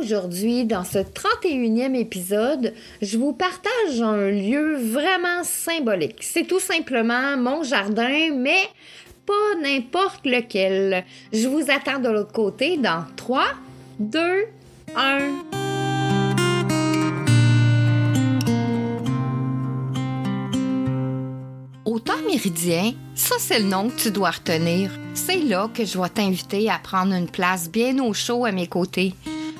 Aujourd'hui, dans ce 31e épisode, je vous partage un lieu vraiment symbolique. C'est tout simplement mon jardin, mais pas n'importe lequel. Je vous attends de l'autre côté dans 3, 2, 1. Au temps méridien, ça c'est le nom que tu dois retenir. C'est là que je vais t'inviter à prendre une place bien au chaud à mes côtés.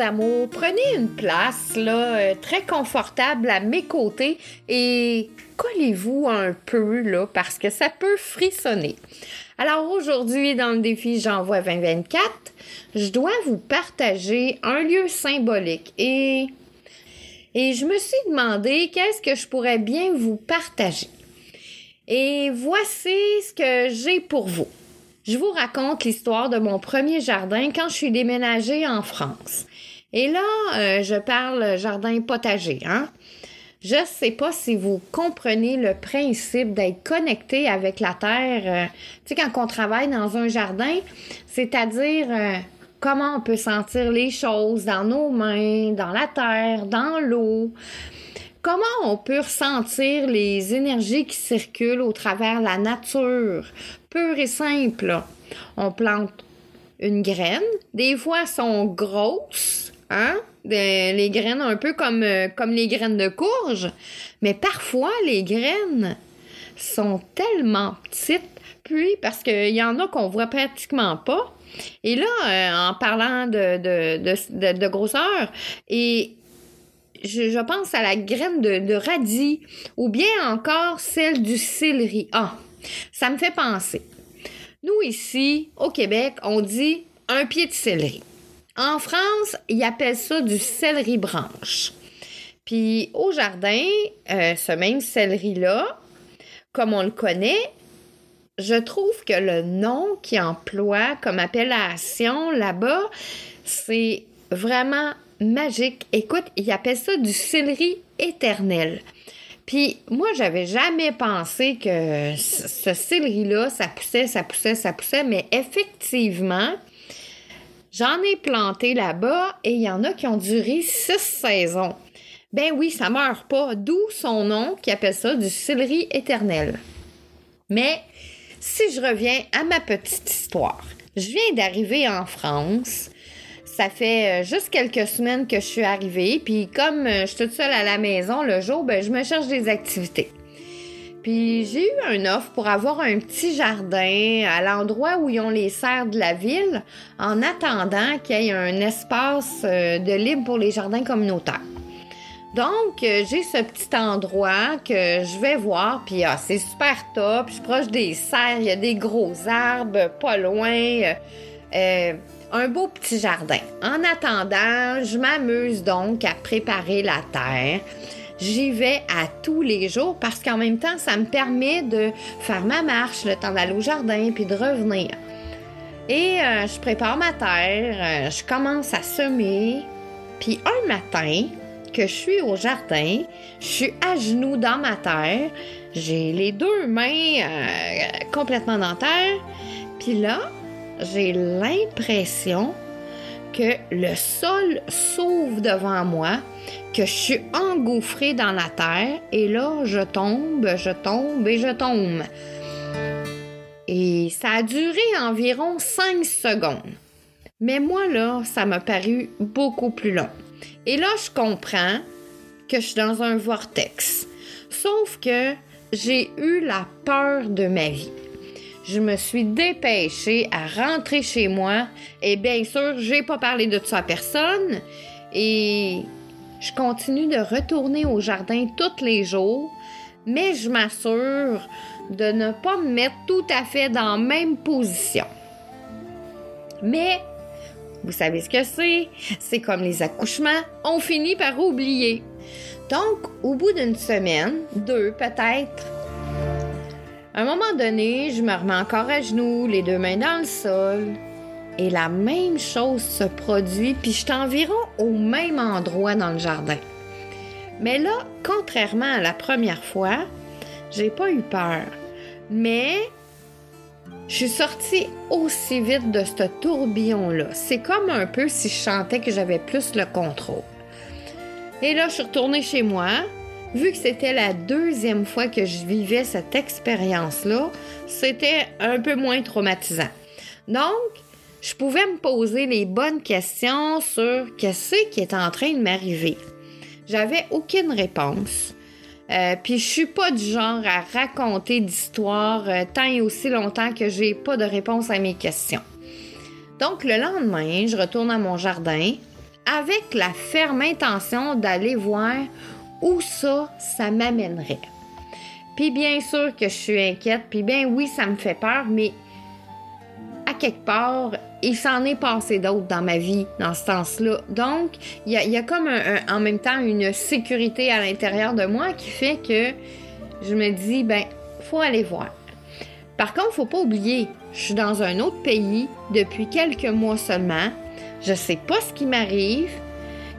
Amours, prenez une place là, euh, très confortable à mes côtés et collez-vous un peu parce que ça peut frissonner. Alors aujourd'hui dans le défi J'envoie 2024, je dois vous partager un lieu symbolique et et je me suis demandé qu'est-ce que je pourrais bien vous partager. Et voici ce que j'ai pour vous je vous raconte l'histoire de mon premier jardin quand je suis déménagée en France. Et là, euh, je parle jardin potager, hein? Je sais pas si vous comprenez le principe d'être connecté avec la terre. Euh, tu sais, quand on travaille dans un jardin, c'est-à-dire euh, comment on peut sentir les choses dans nos mains, dans la terre, dans l'eau. Comment on peut ressentir les énergies qui circulent au travers la nature, pure et simple. On plante une graine. Des fois, elles sont grosses, hein? les graines un peu comme, euh, comme les graines de courge. Mais parfois, les graines sont tellement petites, puis parce qu'il y en a qu'on voit pratiquement pas. Et là, euh, en parlant de, de, grosseur, et je, pense à la graine de, radis ou bien encore celle du céleri. Ah, ça me fait penser. Nous, ici, au Québec, on dit un pied de céleri. En France, ils appellent ça du céleri branche. Puis au jardin, euh, ce même céleri-là, comme on le connaît, je trouve que le nom qui emploie comme appellation là-bas, c'est vraiment magique. Écoute, ils appellent ça du céleri éternel. Puis moi, j'avais jamais pensé que ce céleri-là, ça poussait, ça poussait, ça poussait, mais effectivement, j'en ai planté là-bas et il y en a qui ont duré six saisons. Ben oui, ça meurt pas, d'où son nom qui appelle ça du céleri éternel. Mais si je reviens à ma petite histoire, je viens d'arriver en France ça fait euh, juste quelques semaines que je suis arrivée. Puis comme euh, je suis toute seule à la maison le jour, ben, je me cherche des activités. Puis j'ai eu un offre pour avoir un petit jardin à l'endroit où ils ont les serres de la ville en attendant qu'il y ait un espace euh, de libre pour les jardins communautaires. Donc, j'ai ce petit endroit que je vais voir, puis ah, c'est super top. Je suis proche des serres, il y a des gros arbres pas loin. Un beau petit jardin. En attendant, je m'amuse donc à préparer la terre. J'y vais à tous les jours parce qu'en même temps, ça me permet de faire ma marche, le temps d'aller au jardin puis de revenir. Et euh, je prépare ma terre, euh, je commence à semer. Puis un matin, que je suis au jardin, je suis à genoux dans ma terre, j'ai les deux mains euh, complètement dans la terre. Puis là, j'ai l'impression que le sol s'ouvre devant moi, que je suis engouffrée dans la terre et là, je tombe, je tombe et je tombe. Et ça a duré environ 5 secondes. Mais moi, là, ça m'a paru beaucoup plus long. Et là, je comprends que je suis dans un vortex. Sauf que j'ai eu la peur de ma vie. Je me suis dépêchée à rentrer chez moi et bien sûr, j'ai pas parlé de ça à personne et je continue de retourner au jardin tous les jours, mais je m'assure de ne pas me mettre tout à fait dans la même position. Mais vous savez ce que c'est? C'est comme les accouchements, on finit par oublier. Donc, au bout d'une semaine, deux peut-être, un moment donné, je me remets encore à genoux, les deux mains dans le sol, et la même chose se produit, puis je suis environ au même endroit dans le jardin. Mais là, contrairement à la première fois, j'ai pas eu peur. Mais je suis sortie aussi vite de ce tourbillon-là. C'est comme un peu si je chantais que j'avais plus le contrôle. Et là, je suis retournée chez moi. Vu que c'était la deuxième fois que je vivais cette expérience-là, c'était un peu moins traumatisant. Donc, je pouvais me poser les bonnes questions sur qu'est-ce qui est en train de m'arriver. J'avais aucune réponse. Euh, puis je suis pas du genre à raconter d'histoires euh, tant et aussi longtemps que j'ai pas de réponse à mes questions. Donc le lendemain, je retourne à mon jardin avec la ferme intention d'aller voir où ça, ça m'amènerait. Puis bien sûr que je suis inquiète, puis bien oui, ça me fait peur, mais à quelque part, il s'en est passé d'autres dans ma vie dans ce sens-là. Donc, il y a, comme en même temps une sécurité à l'intérieur de moi qui fait que je me dis, ben, faut aller voir. Par contre, faut pas oublier, je suis dans un autre pays depuis quelques mois seulement. Je sais pas ce qui m'arrive,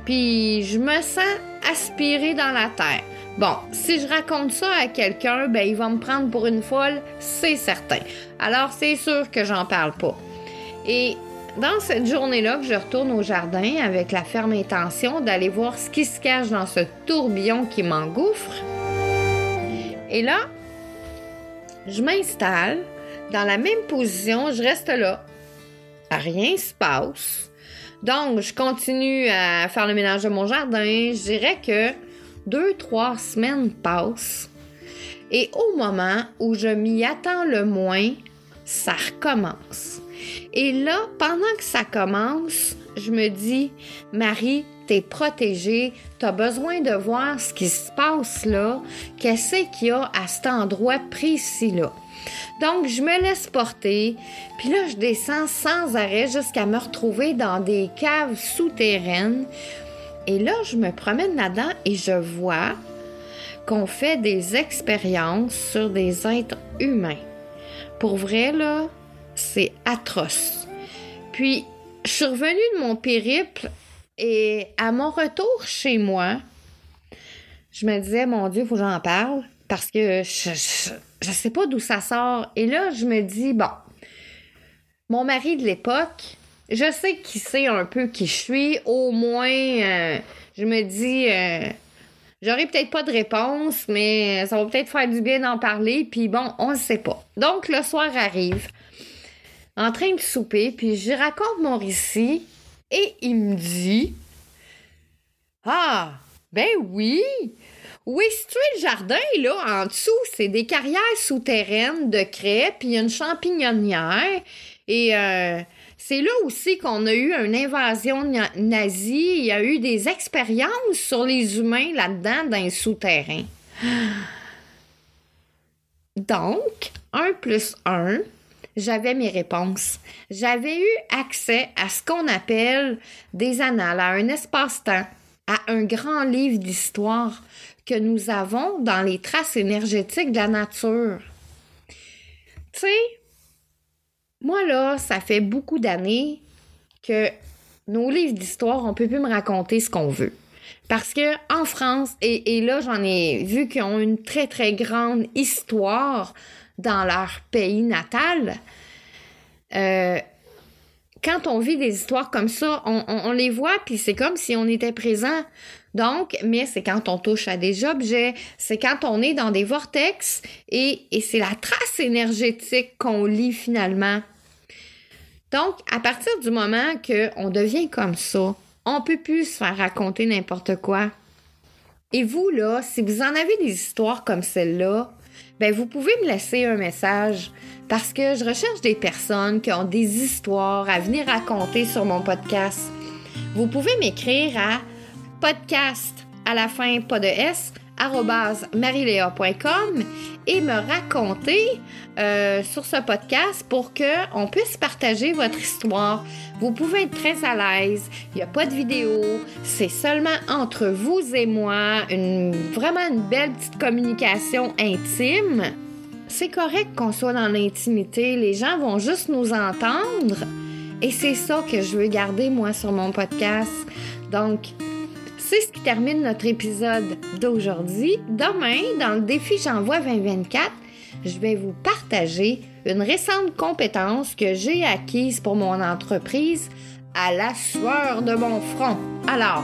puis je me sens aspirée dans la terre. Bon, si je raconte ça à quelqu'un, ben il va me prendre pour une folle, c'est certain. Alors c'est sûr que j'en parle pas. Et dans cette journée-là, je retourne au jardin avec la ferme intention d'aller voir ce qui se cache dans ce tourbillon qui m'engouffre. Et là, je m'installe dans la même position, je reste là. Rien se passe. Donc, je continue à faire le ménage de mon jardin. Je dirais que deux, trois semaines passent et au moment où je m'y attends le moins, ça recommence. Et là, pendant que ça commence, je me dis, Marie, t'es protégée, t'as besoin de voir ce qui se passe là, qu'est-ce qu'il y a à cet endroit précis-là. Donc, je me laisse porter, puis là, je descends sans arrêt jusqu'à me retrouver dans des caves souterraines et là, je me promène là-dedans et je vois qu'on fait des expériences sur des êtres humains. Pour vrai, là, c'est atroce. Puis, je suis revenue de mon périple et à mon retour chez moi, je me disais, mon Dieu, faut que j'en parle parce que je, je, sais pas d'où ça sort. Et là, je me dis, bon, mon mari de l'époque, je sais qui sait un peu qui je suis. Au moins, euh, je me dis, euh, j'aurai peut-être pas de réponse, mais ça va peut-être faire du bien d'en parler. Puis bon, on ne sait pas. Donc, le soir arrive, en train de souper, puis je raconte mon récit et il me dit Ah, ben oui! Oui, situé le jardin, là, en dessous, c'est des carrières souterraines de craie, puis il y a une champignonnière. Et euh, c'est là aussi qu'on a eu une invasion nazie. Il y a eu des expériences sur les humains là-dedans, dans les souterrains. Donc, 1 plus 1, j'avais mes réponses. J'avais eu accès à ce qu'on appelle des annales, à un espace-temps, à un grand livre d'histoire que nous avons dans les traces énergétiques de la nature. Tu sais, moi là, ça fait beaucoup d'années que nos livres d'histoire, on peut plus me raconter ce qu'on veut. Parce que en France, et, là j'en ai vu qu'ils ont une très très grande histoire dans leur pays natal, euh, quand on vit des histoires comme ça, on, les voit, puis c'est comme si on était présent. Donc, mais c'est quand on touche à des objets, c'est quand on est dans des vortex, et, c'est la trace énergétique qu'on lit finalement. Donc, à partir du moment qu'on devient comme ça, on peut plus se faire raconter n'importe quoi. Et vous, là, si vous en avez des histoires comme celle-là, ben vous pouvez me laisser un message parce que je recherche des personnes qui ont des histoires à venir raconter sur mon podcast. Vous pouvez m'écrire à podcast à la fin, pas de S, marilea.com et me raconter euh, sur ce podcast pour qu'on puisse partager votre histoire. Vous pouvez être très à l'aise, il n'y a pas de vidéo, c'est seulement entre vous et moi, vraiment une belle petite communication intime. C'est correct qu'on soit dans l'intimité, les gens vont juste nous entendre et c'est ça que je veux garder moi sur mon podcast. Donc, c'est ce qui termine notre épisode d'aujourd'hui. Demain, dans le défi J'envoie 2024, je vais vous partager une récente compétence que j'ai acquise pour mon entreprise à la sueur de mon front. Alors,